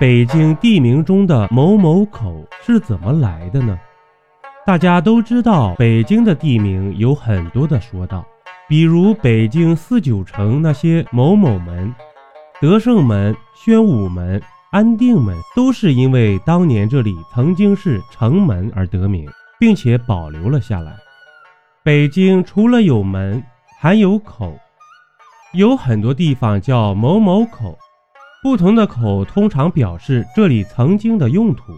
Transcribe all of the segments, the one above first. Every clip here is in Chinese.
北京地名中的某某口是怎么来的呢？大家都知道，北京的地名有很多的说道，比如北京四九城那些某某门、德胜门、宣武门、安定门，都是因为当年这里曾经是城门而得名，并且保留了下来。北京除了有门，还有口，有很多地方叫某某口。不同的口通常表示这里曾经的用途。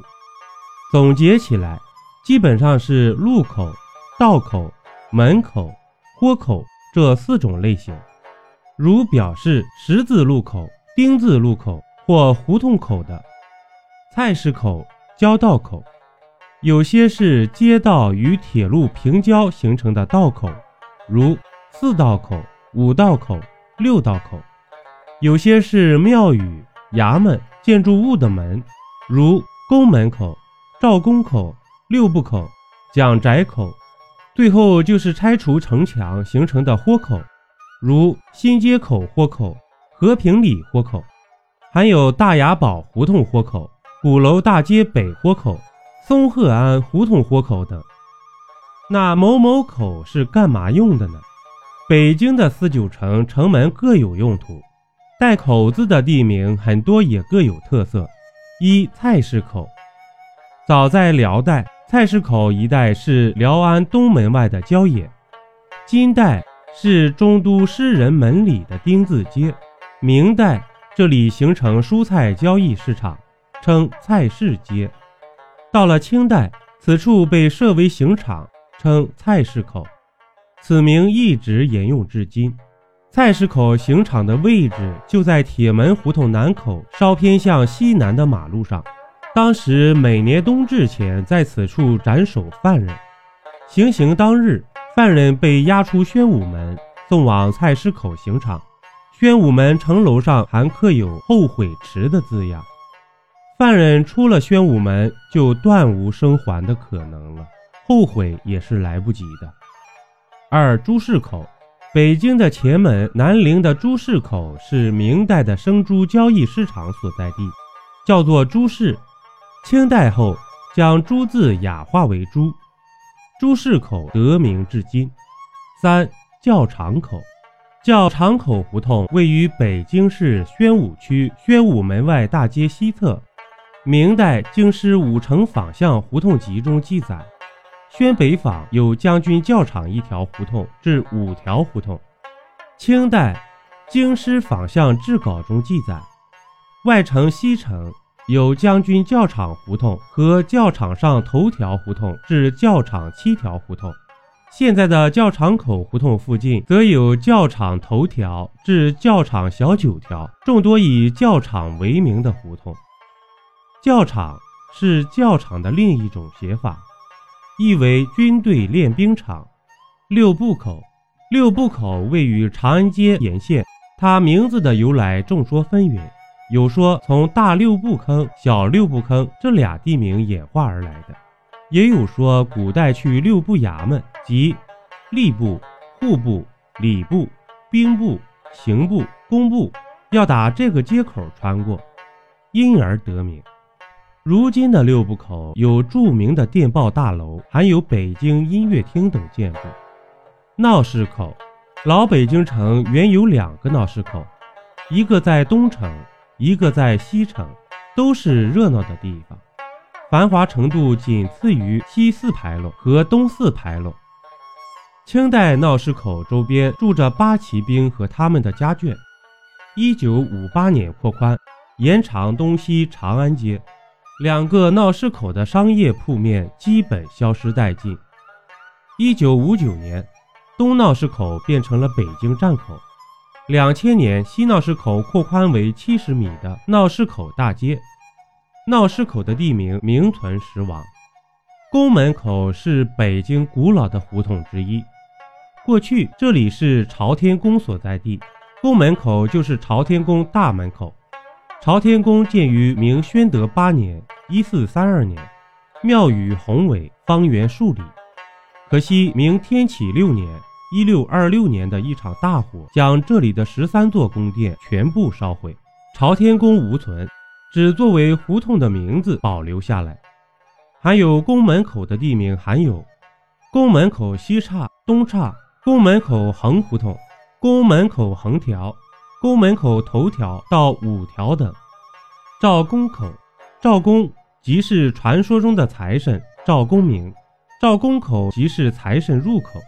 总结起来，基本上是路口、道口、门口、豁口这四种类型。如表示十字路口、丁字路口或胡同口的，菜市口、交道口。有些是街道与铁路平交形成的道口，如四道口、五道口、六道口。有些是庙宇、衙门、建筑物的门，如宫门口、赵公口、六部口、蒋宅口。最后就是拆除城墙形成的豁口，如新街口豁口、和平里豁口，还有大雅堡胡同豁口、鼓楼大街北豁口、松鹤庵胡同豁口等。那某某口是干嘛用的呢？北京的四九城城门各有用途。带口字的地名很多也各有特色。一菜市口，早在辽代，菜市口一带是辽安东门外的郊野。金代是中都诗人门里的丁字街。明代这里形成蔬菜交易市场，称菜市街。到了清代，此处被设为刑场，称菜市口。此名一直沿用至今。菜市口刑场的位置就在铁门胡同南口稍偏向西南的马路上。当时每年冬至前，在此处斩首犯人。行刑当日，犯人被押出宣武门，送往菜市口刑场。宣武门城楼上还刻有“后悔迟”的字样。犯人出了宣武门，就断无生还的可能了，后悔也是来不及的。二朱市口。北京的前门南陵的朱市口是明代的生猪交易市场所在地，叫做朱市。清代后将“朱”字雅化为“朱”，朱市口得名至今。三教场口，教场口胡同位于北京市宣武区宣武门外大街西侧。明代《京师五城坊巷胡同集》中记载。宣北坊有将军教场一条胡同至五条胡同。清代《京师坊巷志稿》中记载，外城西城有将军教场胡同和教场上头条胡同至教场七条胡同。现在的教场口胡同附近，则有教场头条至教场小九条，众多以教场为名的胡同。教场是教场的另一种写法。意为军队练兵场。六部口，六部口位于长安街沿线。它名字的由来众说纷纭，有说从大六部坑、小六部坑这俩地名演化而来的，也有说古代去六部衙门即吏部、户部、礼部、兵部、刑部、工部，要打这个街口穿过，因而得名。如今的六部口有著名的电报大楼，还有北京音乐厅等建筑。闹市口，老北京城原有两个闹市口，一个在东城，一个在西城，都是热闹的地方，繁华程度仅次于西四牌楼和东四牌楼。清代闹市口周边住着八旗兵和他们的家眷。一九五八年扩宽，延长东西长安街。两个闹市口的商业铺面基本消失殆尽。一九五九年，东闹市口变成了北京站口。两千年，西闹市口扩宽为七十米的闹市口大街。闹市口的地名名存实亡。宫门口是北京古老的胡同之一，过去这里是朝天宫所在地，宫门口就是朝天宫大门口。朝天宫建于明宣德八年（一四三二年），庙宇宏伟，方圆数里。可惜明天启六年（一六二六年）的一场大火，将这里的十三座宫殿全部烧毁，朝天宫无存。只作为胡同的名字保留下来。还有宫门口的地名还有宫门口西岔、东岔、宫门口横胡同、宫门口横条、宫门口头条到五条等。赵公口，赵公即是传说中的财神赵公明，赵公口即是财神入口。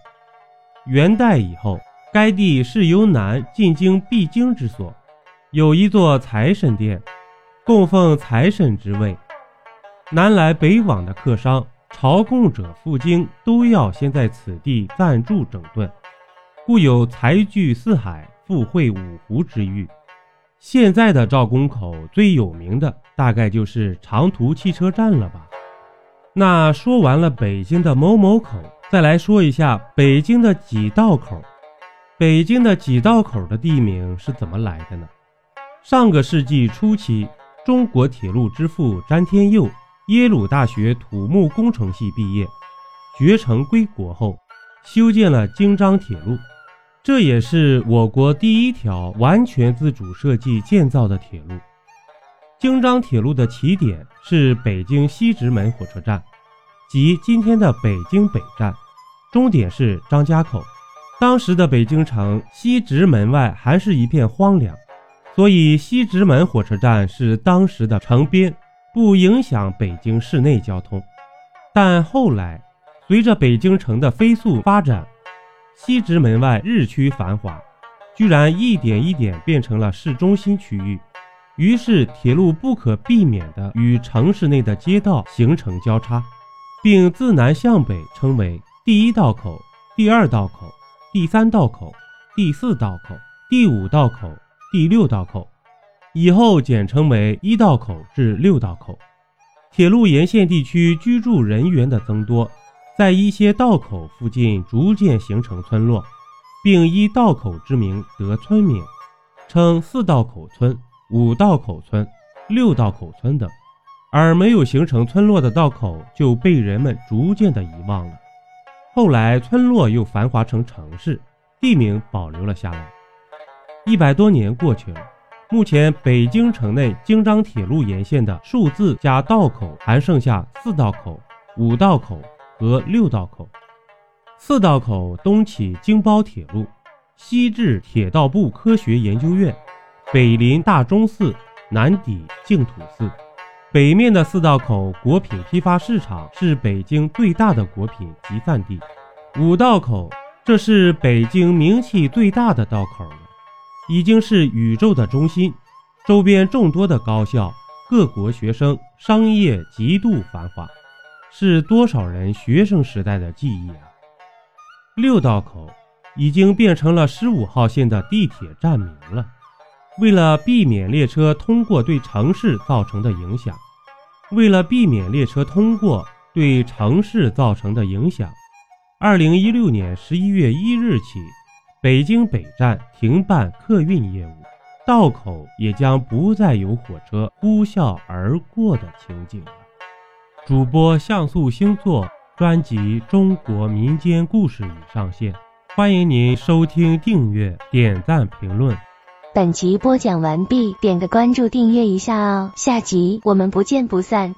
元代以后，该地是由南进京必经之所，有一座财神殿，供奉财神之位。南来北往的客商、朝贡者赴京，都要先在此地暂住整顿，故有财聚四海、富会五湖之誉。现在的赵公口最有名的，大概就是长途汽车站了吧？那说完了北京的某某口，再来说一下北京的几道口。北京的几道口的地名是怎么来的呢？上个世纪初期，中国铁路之父詹天佑。耶鲁大学土木工程系毕业，学成归国后，修建了京张铁路，这也是我国第一条完全自主设计建造的铁路。京张铁路的起点是北京西直门火车站，即今天的北京北站，终点是张家口。当时的北京城西直门外还是一片荒凉，所以西直门火车站是当时的城边。不影响北京市内交通，但后来随着北京城的飞速发展，西直门外日趋繁华，居然一点一点变成了市中心区域，于是铁路不可避免地与城市内的街道形成交叉，并自南向北称为第一道口、第二道口、第三道口、第四道口、第五道口、第六道口。以后简称为一道口至六道口。铁路沿线地区居住人员的增多，在一些道口附近逐渐形成村落，并依道口之名得村名，称四道口村、五道口村、六道口村等。而没有形成村落的道口就被人们逐渐的遗忘了。后来村落又繁华成城市，地名保留了下来。一百多年过去了。目前，北京城内京张铁路沿线的数字加道口还剩下四道口、五道口和六道口。四道口东起京包铁路，西至铁道部科学研究院，北临大钟寺，南抵净土寺。北面的四道口果品批发市场是北京最大的果品集散地。五道口，这是北京名气最大的道口了。已经是宇宙的中心，周边众多的高校、各国学生、商业极度繁华，是多少人学生时代的记忆啊！六道口已经变成了十五号线的地铁站名了。为了避免列车通过对城市造成的影响，为了避免列车通过对城市造成的影响，二零一六年十一月一日起。北京北站停办客运业务，道口也将不再有火车呼啸而过的情景。主播像素星座专辑《中国民间故事》已上线，欢迎您收听、订阅、点赞、评论。本集播讲完毕，点个关注，订阅一下哦，下集我们不见不散。